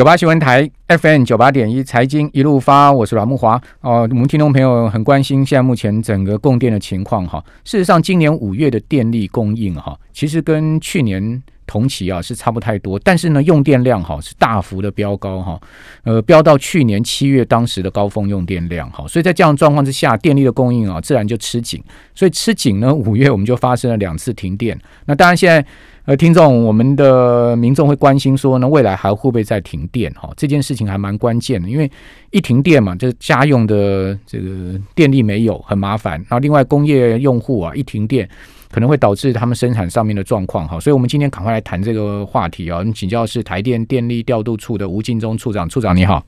九八新闻台 FM 九八点一财经一路发，我是阮木华哦。我们听众朋友很关心现在目前整个供电的情况哈。事实上，今年五月的电力供应哈，其实跟去年同期啊是差不太多，但是呢，用电量哈是大幅的飙高哈，呃，飙到去年七月当时的高峰用电量哈。所以在这样状况之下，电力的供应啊自然就吃紧，所以吃紧呢，五月我们就发生了两次停电。那当然现在。呃，听众，我们的民众会关心说呢，未来还会不会再停电？哈，这件事情还蛮关键的，因为一停电嘛，就是家用的这个电力没有，很麻烦。然后另外工业用户啊，一停电可能会导致他们生产上面的状况。哈，所以我们今天赶快来谈这个话题啊。我们请教是台电电力调度处的吴敬忠处长，处长你好。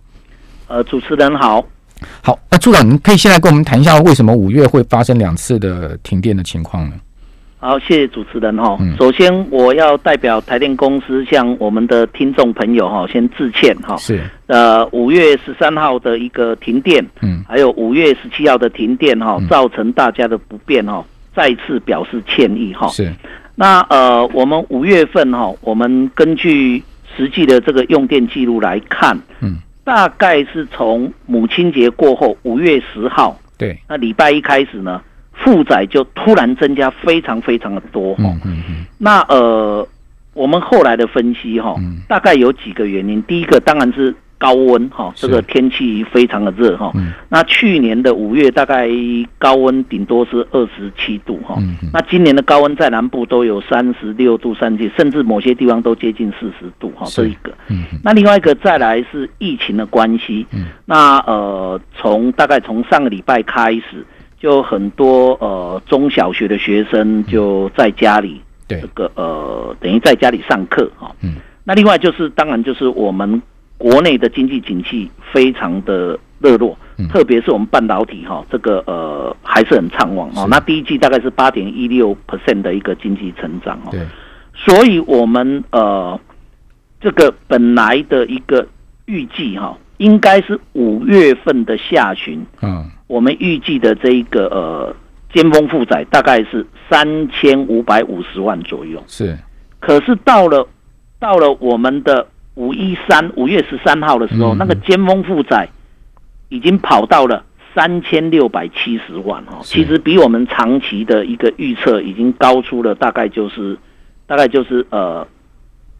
呃，主持人好。好，那处长，你可以现在跟我们谈一下，为什么五月会发生两次的停电的情况呢？好，谢谢主持人哈。首先，我要代表台电公司向我们的听众朋友哈先致歉哈。是。呃，五月十三号的一个停电，嗯，还有五月十七号的停电哈，造成大家的不便哈，再次表示歉意哈。是。那呃，我们五月份哈，我们根据实际的这个用电记录来看，嗯，大概是从母亲节过后五月十号，对，那礼拜一开始呢。负载就突然增加非常非常的多哈，那呃，我们后来的分析哈，大概有几个原因。第一个当然是高温哈，这个天气非常的热哈。那去年的五月大概高温顶多是二十七度哈，那今年的高温在南部都有三十六度三七，甚至某些地方都接近四十度哈。这一个，那另外一个再来是疫情的关系，那呃，从大概从上个礼拜开始。就很多呃中小学的学生就在家里，对这个呃等于在家里上课哈。嗯，那另外就是当然就是我们国内的经济景气非常的热络，特别是我们半导体哈，这个呃还是很畅旺哦。那第一季大概是八点一六 percent 的一个经济成长哦。对，所以我们呃这个本来的一个预计哈，应该是五月份的下旬。嗯。我们预计的这一个呃尖峰负载大概是三千五百五十万左右，是。可是到了到了我们的五一三五月十三号的时候，那个尖峰负载已经跑到了三千六百七十万哦，其实比我们长期的一个预测已经高出了大概就是大概就是呃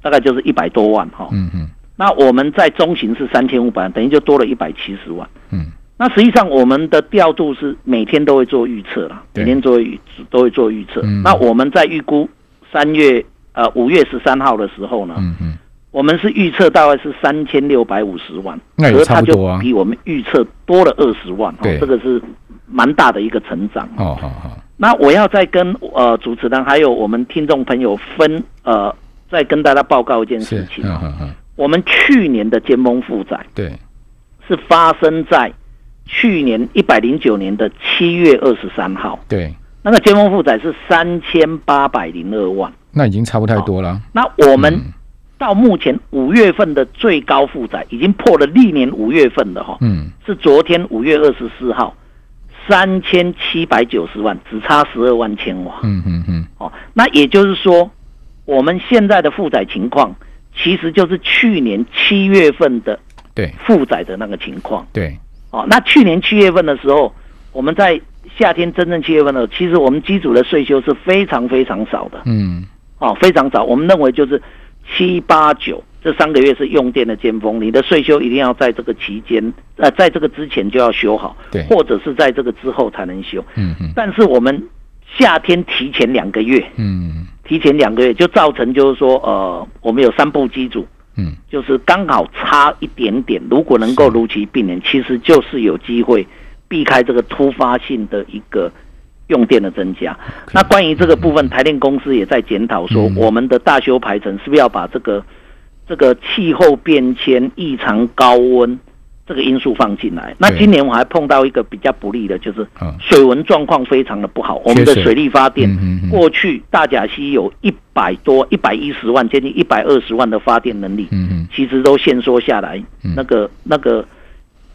大概就是一百多万哈。嗯嗯。那我们在中型是三千五百万，等于就多了一百七十万。嗯。那实际上，我们的调度是每天都会做预测啦，每天做预都会做预测。那我们在预估三月呃五月十三号的时候呢，嗯嗯，我们是预测大概是三千六百五十万，那也差不多啊，比我们预测多了二十万，对，这个是蛮大的一个成长。哦，好好。那我要再跟呃主持人还有我们听众朋友分呃，再跟大家报告一件事情啊，我们去年的尖峰负债对是发生在。去年一百零九年的七月二十三号，对，那个尖峰负载是三千八百零二万，那已经差不太多了。那我们到目前五月份的最高负载已经破了历年五月份的哈，嗯，是昨天五月二十四号三千七百九十万，只差十二万千瓦。嗯嗯嗯，哦，那也就是说，我们现在的负载情况，其实就是去年七月份的对。负载的那个情况，对。哦，那去年七月份的时候，我们在夏天真正七月份的时候，其实我们机组的税收是非常非常少的。嗯，哦，非常少。我们认为就是七八九这三个月是用电的尖峰，你的税收一定要在这个期间，呃，在这个之前就要修好，对，或者是在这个之后才能修。嗯嗯。但是我们夏天提前两个月，嗯，提前两个月就造成就是说，呃，我们有三部机组。嗯，就是刚好差一点点，如果能够如期并联，其实就是有机会避开这个突发性的一个用电的增加。那关于这个部分，台电公司也在检讨说，我们的大修排程是不是要把这个这个气候变迁、异常高温。这个因素放进来，那今年我还碰到一个比较不利的，就是水文状况非常的不好。我们的水力发电过去大甲溪有一百多、一百一十万，接近一百二十万的发电能力，其实都限缩下来。那个那个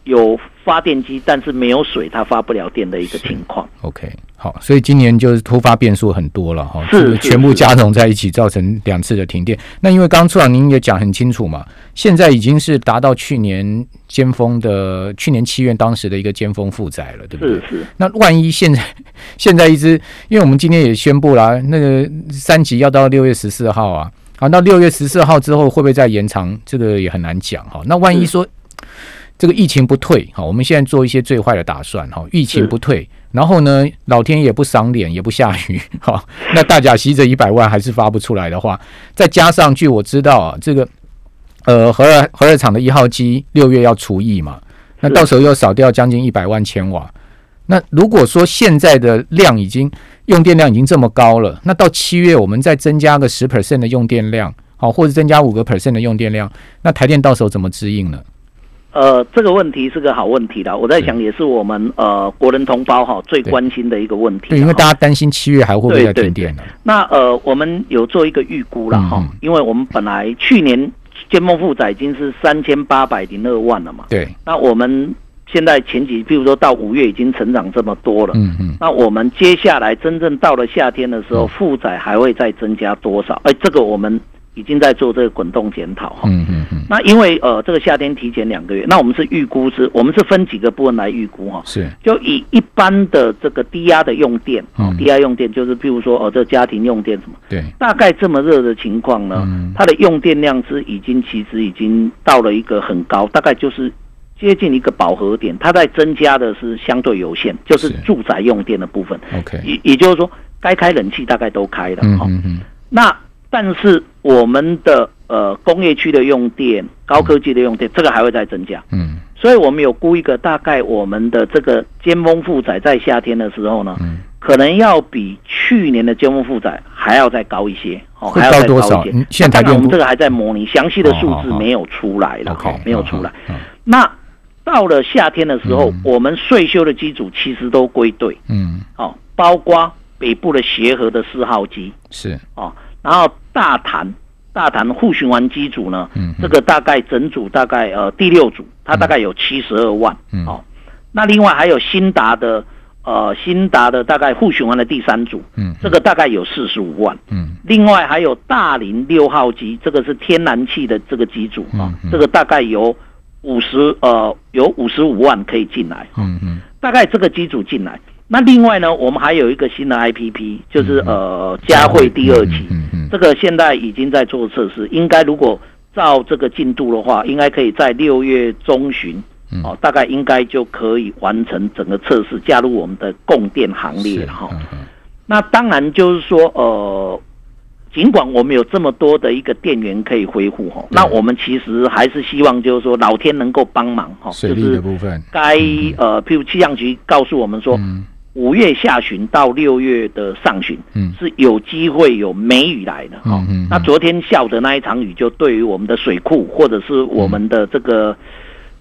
有发电机，但是没有水，它发不了电的一个情况。OK，好，所以今年就是突发变数很多了哈，是全部加总在一起，造成两次的停电。那因为刚刚处长您也讲很清楚嘛，现在已经是达到去年尖峰的，去年七月当时的一个尖峰负载了，对不对？是是。那万一现在 现在一直，因为我们今天也宣布了，那个三级要到六月十四号啊，好，那六月十四号之后会不会再延长？这个也很难讲哈。那万一说。这个疫情不退，好，我们现在做一些最坏的打算，哈，疫情不退，然后呢，老天也不赏脸，也不下雨，哈，那大甲溪这一百万还是发不出来的话，再加上据我知道啊，这个呃核二核二厂的一号机六月要除役嘛，那到时候又少掉将近一百万千瓦，那如果说现在的量已经用电量已经这么高了，那到七月我们再增加个十 percent 的用电量，好，或者增加五个 percent 的用电量，那台电到时候怎么支应呢？呃，这个问题是个好问题的，我在想也是我们呃国人同胞哈最关心的一个问题。对，因为大家担心七月还会不会停电呢？那呃，我们有做一个预估了哈，因为我们本来去年建梦负载已经是三千八百零二万了嘛。对。那我们现在前几，譬如说到五月已经成长这么多了。嗯嗯。那我们接下来真正到了夏天的时候，负载还会再增加多少？哎，这个我们。已经在做这个滚动检讨哈，嗯嗯嗯。那因为呃这个夏天提前两个月，那我们是预估是，我们是分几个部分来预估哈，是。就以一般的这个低压的用电，哦低压用电就是譬如说哦这家庭用电什么，对，大概这么热的情况呢，它的用电量是已经其实已经到了一个很高，大概就是接近一个饱和点，它在增加的是相对有限，就是住宅用电的部分，OK，也也就是说该开冷气大概都开了哈，那。但是我们的呃工业区的用电、高科技的用电，这个还会再增加。嗯，所以我们有估一个大概我们的这个尖峰负载在夏天的时候呢，嗯，可能要比去年的尖峰负载还要再高一些。哦，还要再高一些。现在我们这个还在模拟，详细的数字没有出来了。哈，没有出来。那到了夏天的时候，我们税修的机组其实都归队。嗯，哦，包括北部的协和的四号机是哦。然后大潭大潭互循环机组呢，嗯，这个大概整组大概呃第六组，它大概有七十二万，嗯，哦，那另外还有新达的呃新达的大概互循环的第三组，嗯，这个大概有四十五万，嗯，另外还有大林六号机，这个是天然气的这个机组啊，这个大概有五十呃有五十五万可以进来，嗯嗯，大概这个机组进来。那另外呢，我们还有一个新的 IPP，就是呃嘉惠第二期，这个现在已经在做测试，应该如果照这个进度的话，应该可以在六月中旬，哦，大概应该就可以完成整个测试，加入我们的供电行列哈。那当然就是说，呃，尽管我们有这么多的一个电源可以恢复哈，那我们其实还是希望就是说老天能够帮忙哈，就是部分。该呃，譬如气象局告诉我们说。五月下旬到六月的上旬，嗯，是有机会有梅雨来的哈。那昨天下午的那一场雨，就对于我们的水库或者是我们的这个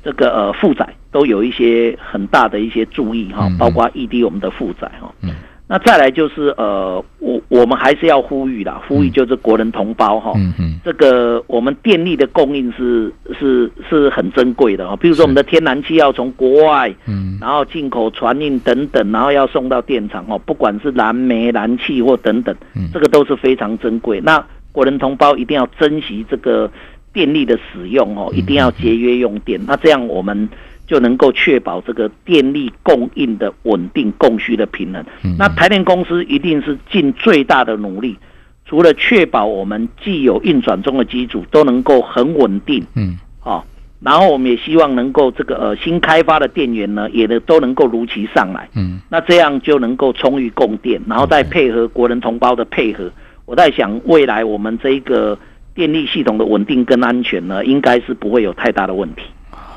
这个呃负载，都有一些很大的一些注意哈，包括异地我们的负载哈。那再来就是呃，我我们还是要呼吁啦，呼吁就是国人同胞哈，这个我们电力的供应是是是很珍贵的哈，比如说我们的天然气要从国外，嗯，然后进口船运等等，然后要送到电厂哦，不管是燃煤、燃气或等等，这个都是非常珍贵。那国人同胞一定要珍惜这个电力的使用哦，一定要节约用电，那这样我们。就能够确保这个电力供应的稳定、供需的平衡。那台电公司一定是尽最大的努力，除了确保我们既有运转中的机组都能够很稳定，嗯，好，然后我们也希望能够这个呃新开发的电源呢，也都能够如期上来，嗯，那这样就能够充裕供电，然后再配合国人同胞的配合，我在想未来我们这个电力系统的稳定跟安全呢，应该是不会有太大的问题。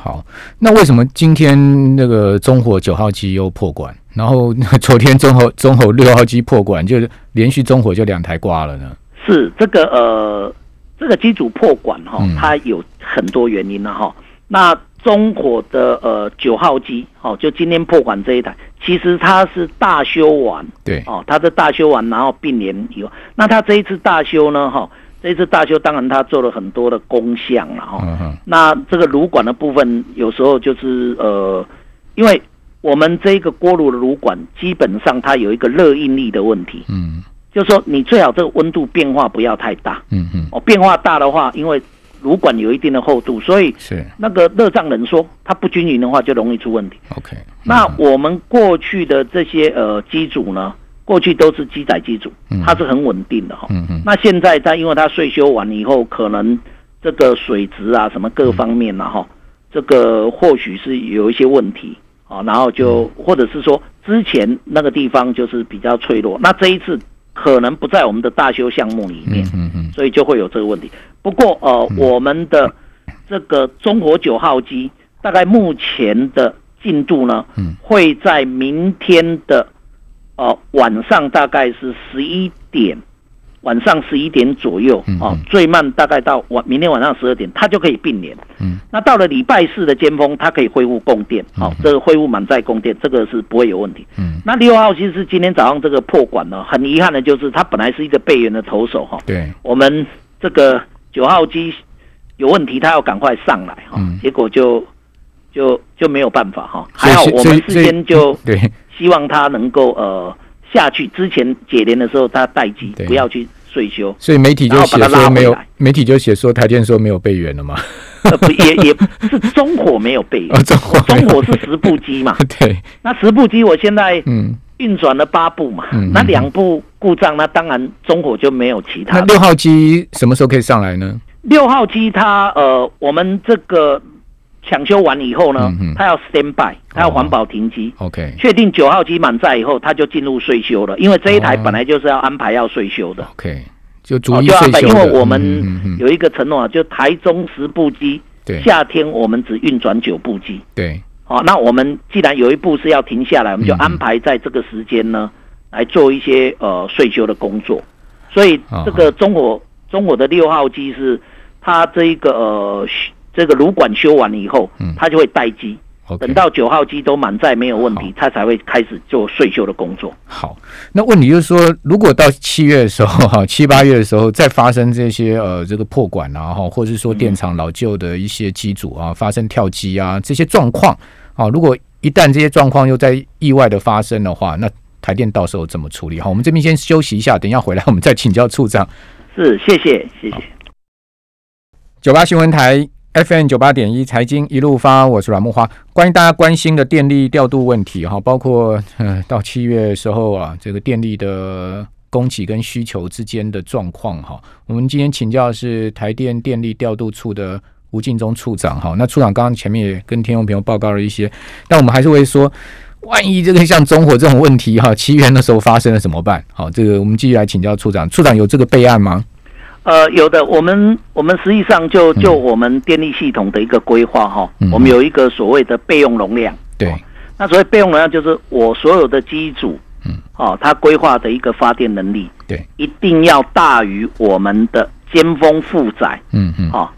好，那为什么今天那个中火九号机又破管，然后 昨天中火中火六号机破管，就是连续中火就两台挂了呢？是这个呃，这个机组破管哈，它有很多原因了哈。那中火的呃九号机，哦，就今天破管这一台，其实它是大修完，对，哦，它是大修完，然后并联以后，那它这一次大修呢，哈。这次大修当然他做了很多的工项了哈。那这个炉管的部分，有时候就是呃，因为我们这个锅炉的炉管基本上它有一个热应力的问题，嗯，就是说你最好这个温度变化不要太大，嗯嗯，哦，变化大的话，因为炉管有一定的厚度，所以是那个热胀冷缩，它不均匀的话就容易出问题。OK，那我们过去的这些呃机组呢？过去都是机载机组，它是很稳定的哈。那现在它因为它税修完以后，可能这个水质啊什么各方面呢哈，这个或许是有一些问题啊，然后就或者是说之前那个地方就是比较脆弱，那这一次可能不在我们的大修项目里面，所以就会有这个问题。不过呃，我们的这个中国九号机大概目前的进度呢，会在明天的。哦，晚上大概是十一点，晚上十一点左右，哦，最慢大概到晚明天晚上十二点，它就可以并联。嗯，那到了礼拜四的尖峰，它可以恢复供电。好，这个恢复满载供电，这个是不会有问题。嗯，那六号其实是今天早上这个破管呢，很遗憾的就是它本来是一个备援的投手哈。对，我们这个九号机有问题，它要赶快上来哈，结果就就就没有办法哈。还好我们事先就对。希望他能够呃下去之前解联的时候，他待机，不要去税修。所以媒体就写说没有，媒体就写说台电说没有备援了嘛。不也也是中火没有备援，中火中火是十部机嘛。对，那十部机我现在嗯运转了八部嘛，那两部故障，那当然中火就没有其他。那六号机什么时候可以上来呢？六号机它呃我们这个。抢修完以后呢，他要 stand by，他要环保停机。OK，确定九号机满载以后，他就进入税修了。因为这一台本来就是要安排要税修的。OK，就逐一税修因为我们有一个承诺啊，就台中十部机，对，夏天我们只运转九部机。对，好，那我们既然有一部是要停下来，我们就安排在这个时间呢来做一些呃税修的工作。所以这个中火中火的六号机是它这一个呃。这个炉管修完了以后，嗯，它就会待机，等到九号机都满载没有问题，它才会开始做税修的工作。好，那问题就是说，如果到七月的时候，哈，七八月的时候再发生这些呃这个破管啊，哈，或者是说电厂老旧的一些机组啊发生跳机啊这些状况，啊，如果一旦这些状况又在意外的发生的话，那台电到时候怎么处理？好，我们这边先休息一下，等一下回来我们再请教处长。是，谢谢，谢谢。九八新闻台。FM 九八点一财经一路发，我是阮木花。关于大家关心的电力调度问题，哈，包括呃到七月时候啊，这个电力的供给跟需求之间的状况，哈，我们今天请教的是台电电力调度处的吴敬忠处长，哈。那处长刚刚前面也跟听众朋友报告了一些，但我们还是会说，万一这个像中火这种问题，哈，七月的时候发生了怎么办？好，这个我们继续来请教处长，处长有这个备案吗？呃，有的，我们我们实际上就就我们电力系统的一个规划哈，我们有一个所谓的备用容量。对，那所谓备用容量就是我所有的机组，嗯，哦，它规划的一个发电能力，对，一定要大于我们的尖峰负载，嗯嗯，哦。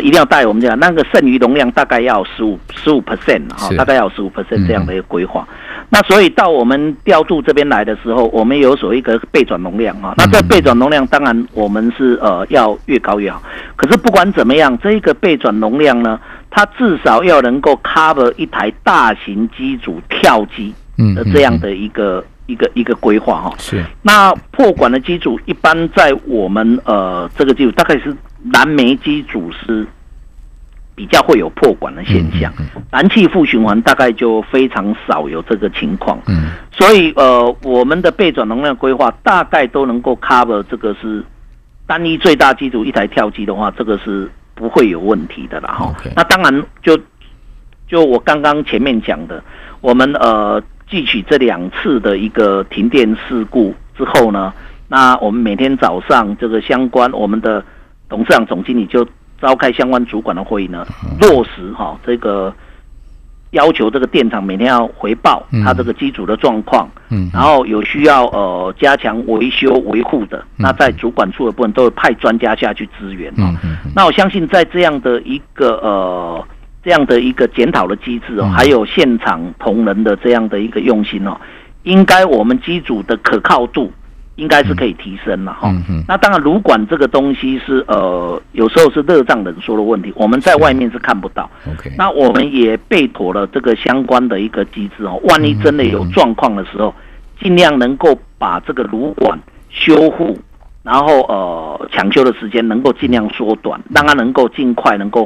一定要带我们这样那个剩余容量大概要十五十五 percent 哈，大概要十五 percent 这样的一个规划。那所以到我们调度这边来的时候，我们有所谓一个备转容量哈。那这备转容量当然我们是呃要越高越好。可是不管怎么样，这一个备转容量呢，它至少要能够 cover 一台大型机组跳机的这样的一个一个一个规划哈。是。那破管的机组一般在我们呃这个机组大概是。燃煤机组是比较会有破管的现象，燃气负循环大概就非常少有这个情况。嗯，所以呃，我们的备转能量规划大概都能够 cover 这个是单一最大机组一台跳机的话，这个是不会有问题的啦。哈，那当然就就我刚刚前面讲的，我们呃汲取这两次的一个停电事故之后呢，那我们每天早上这个相关我们的。董事长、总经理就召开相关主管的会议呢，落实哈这个要求，这个电厂每天要回报他这个机组的状况，嗯，然后有需要呃加强维修维护的，那在主管处的部分都会派专家下去支援啊。那我相信在这样的一个呃这样的一个检讨的机制哦，还有现场同仁的这样的一个用心哦，应该我们机组的可靠度应该是可以提升了哈。那当然，炉管这个东西是呃，有时候是热胀冷缩的问题，我们在外面是看不到。OK，那我们也备妥了这个相关的一个机制哦，万一真的有状况的时候，尽量能够把这个炉管修护，然后呃抢修的时间能够尽量缩短，让它能够尽快能够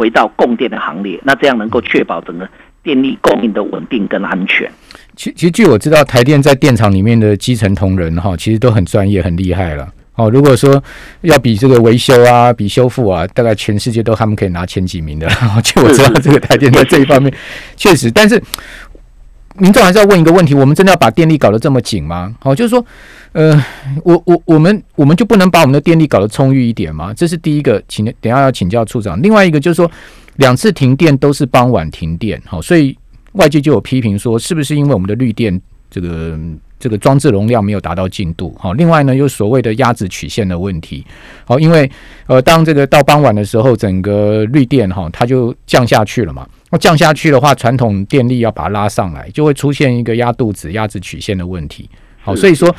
回到供电的行列，那这样能够确保整个电力供应的稳定跟安全。其其实据我知道，台电在电厂里面的基层同仁哈，其实都很专业、很厉害了。哦，如果说要比这个维修啊、比修复啊，大概全世界都他们可以拿前几名的。就我知道，这个台电在这一方面确实，但是民众还是要问一个问题：我们真的要把电力搞得这么紧吗？好，就是说，呃，我我我们我们就不能把我们的电力搞得充裕一点吗？这是第一个，请等下要请教处长。另外一个就是说，两次停电都是傍晚停电，好，所以。外界就有批评说，是不是因为我们的绿电这个这个装置容量没有达到进度？好，另外呢，又所谓的压制曲线的问题。好，因为呃，当这个到傍晚的时候，整个绿电哈，它就降下去了嘛。那降下去的话，传统电力要把它拉上来，就会出现一个压肚子、压制曲线的问题。好，所以说，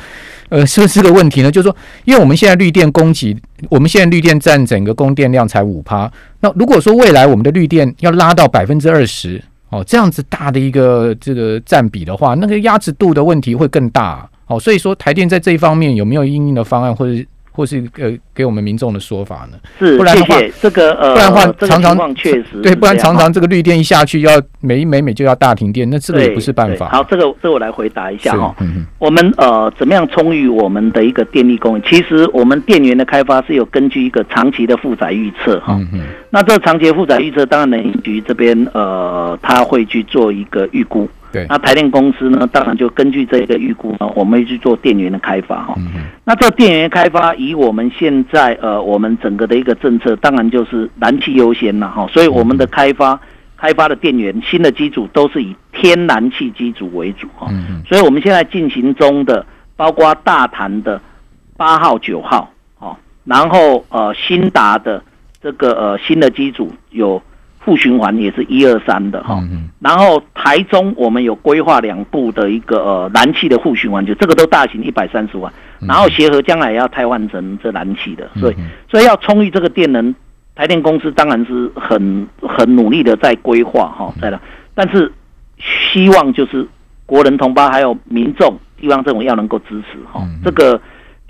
呃，是不是这个问题呢？就是说，因为我们现在绿电供给，我们现在绿电占整个供电量才五趴。那如果说未来我们的绿电要拉到百分之二十，哦，这样子大的一个这个占比的话，那个压制度的问题会更大。哦，所以说台电在这一方面有没有应用的方案，或者？或是呃，给我们民众的说法呢？是，不然的话，这个呃，不然的话，常常确实对，不然常常这个绿电一下去，要每一每每就要大停电，那这个也不是办法。好，这个这个我来回答一下哈。我们呃，怎么样充裕我们的一个电力供应？其实我们电源的开发是有根据一个长期的负载预测哈。那这长期负载预测，当然能源局这边呃，他会去做一个预估。对，那台电公司呢，当然就根据这个预估呢，我们会去做电源的开发哈。那这电源开发，以我们现在呃，我们整个的一个政策，当然就是燃气优先了哈。所以我们的开发开发的电源新的机组都是以天然气机组为主哈。所以我们现在进行中的，包括大潭的八号、九号，哦，然后呃新达的这个呃新的机组有。负循环也是一二三的哈，然后台中我们有规划两部的一个呃燃气的负循环，就这个都大型一百三十万，然后协和将来也要汰换成这燃气的，所以所以要充裕这个电能，台电公司当然是很很努力的在规划哈，在了，但是希望就是国人同胞还有民众地方政府要能够支持哈，这个。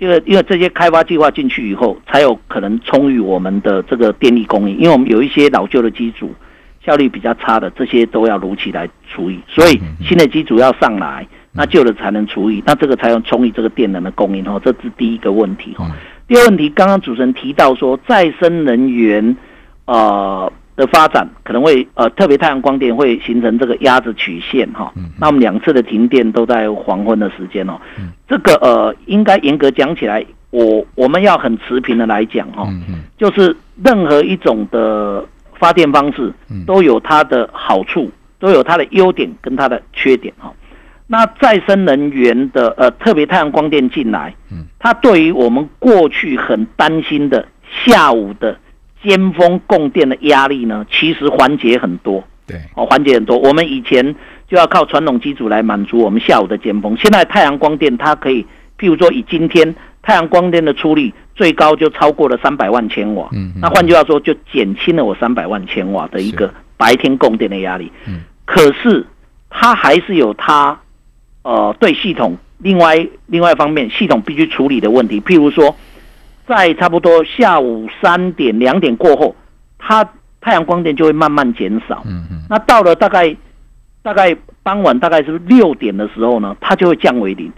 因为因为这些开发计划进去以后，才有可能充裕我们的这个电力供应。因为我们有一些老旧的机组效率比较差的，这些都要如期来处理。所以新的机组要上来，那旧的才能处理，那这个才能充裕这个电能的供应。哦，这是第一个问题。哦，第二个问题，刚刚主持人提到说再生能源，呃。的发展可能会呃，特别太阳光电会形成这个鸭子曲线哈。那我们两次的停电都在黄昏的时间哦。这个呃，应该严格讲起来，我我们要很持平的来讲哈。就是任何一种的发电方式都有它的好处，都有它的优点跟它的缺点哈。那再生能源的呃，特别太阳光电进来，它对于我们过去很担心的下午的。尖峰供电的压力呢，其实缓解很多。对，哦，缓解很多。我们以前就要靠传统机组来满足我们下午的尖峰，现在太阳光电它可以，譬如说以今天太阳光电的出力最高就超过了三百万千瓦。嗯。那换句话说，就减轻了我三百万千瓦的一个白天供电的压力。嗯。可是它还是有它，呃，对系统另外另外一方面，系统必须处理的问题，譬如说。在差不多下午三点两点过后，它太阳光电就会慢慢减少。嗯嗯。那到了大概大概傍晚大概是六点的时候呢，它就会降为零。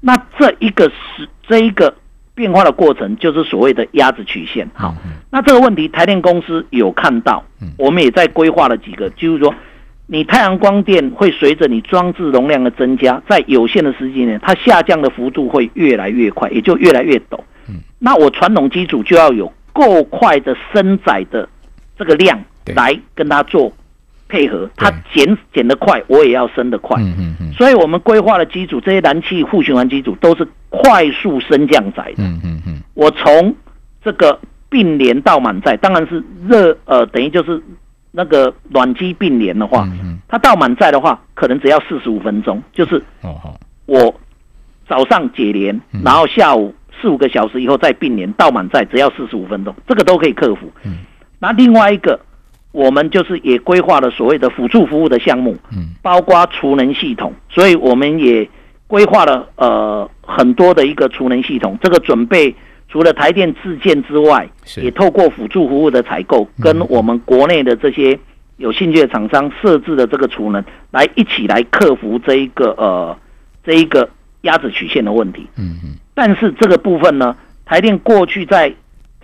那这一个是这一个变化的过程，就是所谓的鸭子曲线。好，那这个问题台电公司有看到，我们也在规划了几个，就是说你太阳光电会随着你装置容量的增加，在有限的时间内，它下降的幅度会越来越快，也就越来越陡。那我传统机组就要有够快的升载的这个量来跟它做配合，它减减得快，我也要升得快。嗯嗯嗯。所以我们规划的机组，这些燃气互循环机组都是快速升降载的。嗯嗯嗯。我从这个并联到满载，当然是热呃，等于就是那个暖机并联的话，它到满载的话，可能只要四十五分钟，就是哦我。早上解联，然后下午四五个小时以后再并联到满载，只要四十五分钟，这个都可以克服。嗯那另外一个，我们就是也规划了所谓的辅助服务的项目，嗯，包括储能系统，所以我们也规划了呃很多的一个储能系统。这个准备除了台电自建之外，也透过辅助服务的采购，跟我们国内的这些有兴趣的厂商设置的这个储能，来一起来克服这一个呃这一个压制曲线的问题。嗯嗯。但是这个部分呢，台电过去在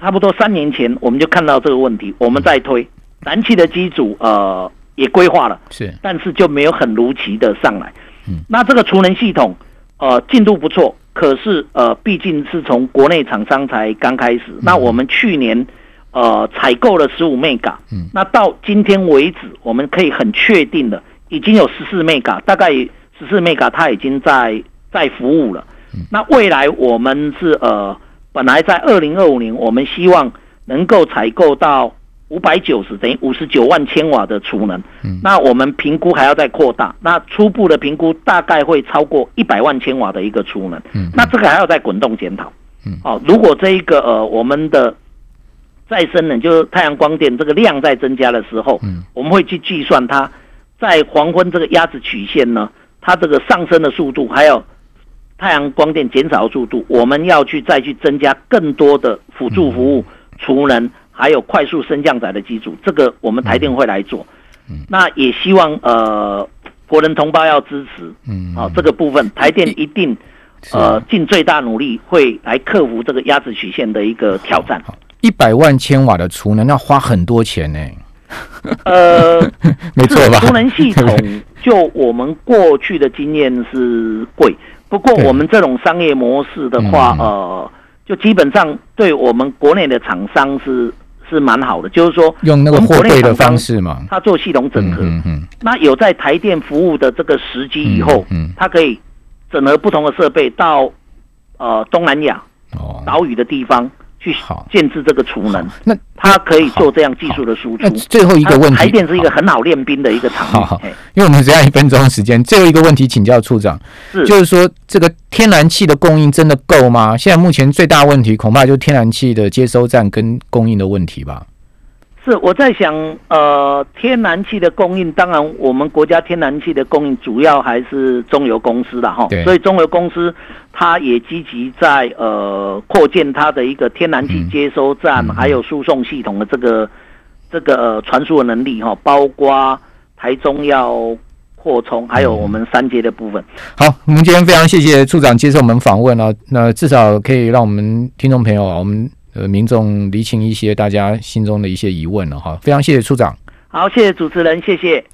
差不多三年前，我们就看到这个问题，我们在推燃气的机组，呃，也规划了，是，但是就没有很如期的上来。嗯，那这个储能系统，呃，进度不错，可是呃，毕竟是从国内厂商才刚开始。那我们去年呃采购了十五 mega，嗯，那到今天为止，我们可以很确定的，已经有十四 mega，大概十四 mega 它已经在在服务了。那未来我们是呃。本来在二零二五年，我们希望能够采购到五百九十，等于五十九万千瓦的储能。嗯，那我们评估还要再扩大。那初步的评估大概会超过一百万千瓦的一个储能。嗯，那这个还要再滚动检讨。嗯，哦，如果这一个呃，我们的再生能就是太阳光电这个量在增加的时候，嗯，我们会去计算它在黄昏这个压制曲线呢，它这个上升的速度还有。太阳光电减少速度，我们要去再去增加更多的辅助服务、储能，还有快速升降载的机组，这个我们台电会来做。那也希望呃国人同胞要支持。嗯，好，这个部分台电一定呃尽最大努力会来克服这个压制曲线的一个挑战。一百万千瓦的储能要花很多钱呢。呃，没错吧？储能系统 就我们过去的经验是贵。不过我们这种商业模式的话，呃，就基本上对我们国内的厂商是是蛮好的，就是说用那个货柜的方式嘛，他做系统整合，嗯那有在台电服务的这个时机以后，嗯他可以整合不同的设备到呃东南亚岛屿的地方。去建制这个储能，那它可以做这样技术的输出。那最后一个问题，台电是一个很好练兵的一个场好好，因为我们只要一分钟时间，最后一个问题请教处长，是。就是说这个天然气的供应真的够吗？现在目前最大问题恐怕就是天然气的接收站跟供应的问题吧。是我在想，呃，天然气的供应，当然我们国家天然气的供应主要还是中油公司的哈，所以中油公司它也积极在呃扩建它的一个天然气接收站，还有输送系统的这个这个传输的能力哈，包括台中要扩充，还有我们三阶的部分。好，我们今天非常谢谢处长接受我们访问啊，那至少可以让我们听众朋友啊，我们。呃，民众厘清一些大家心中的一些疑问了哈，非常谢谢处长。好，谢谢主持人，谢谢。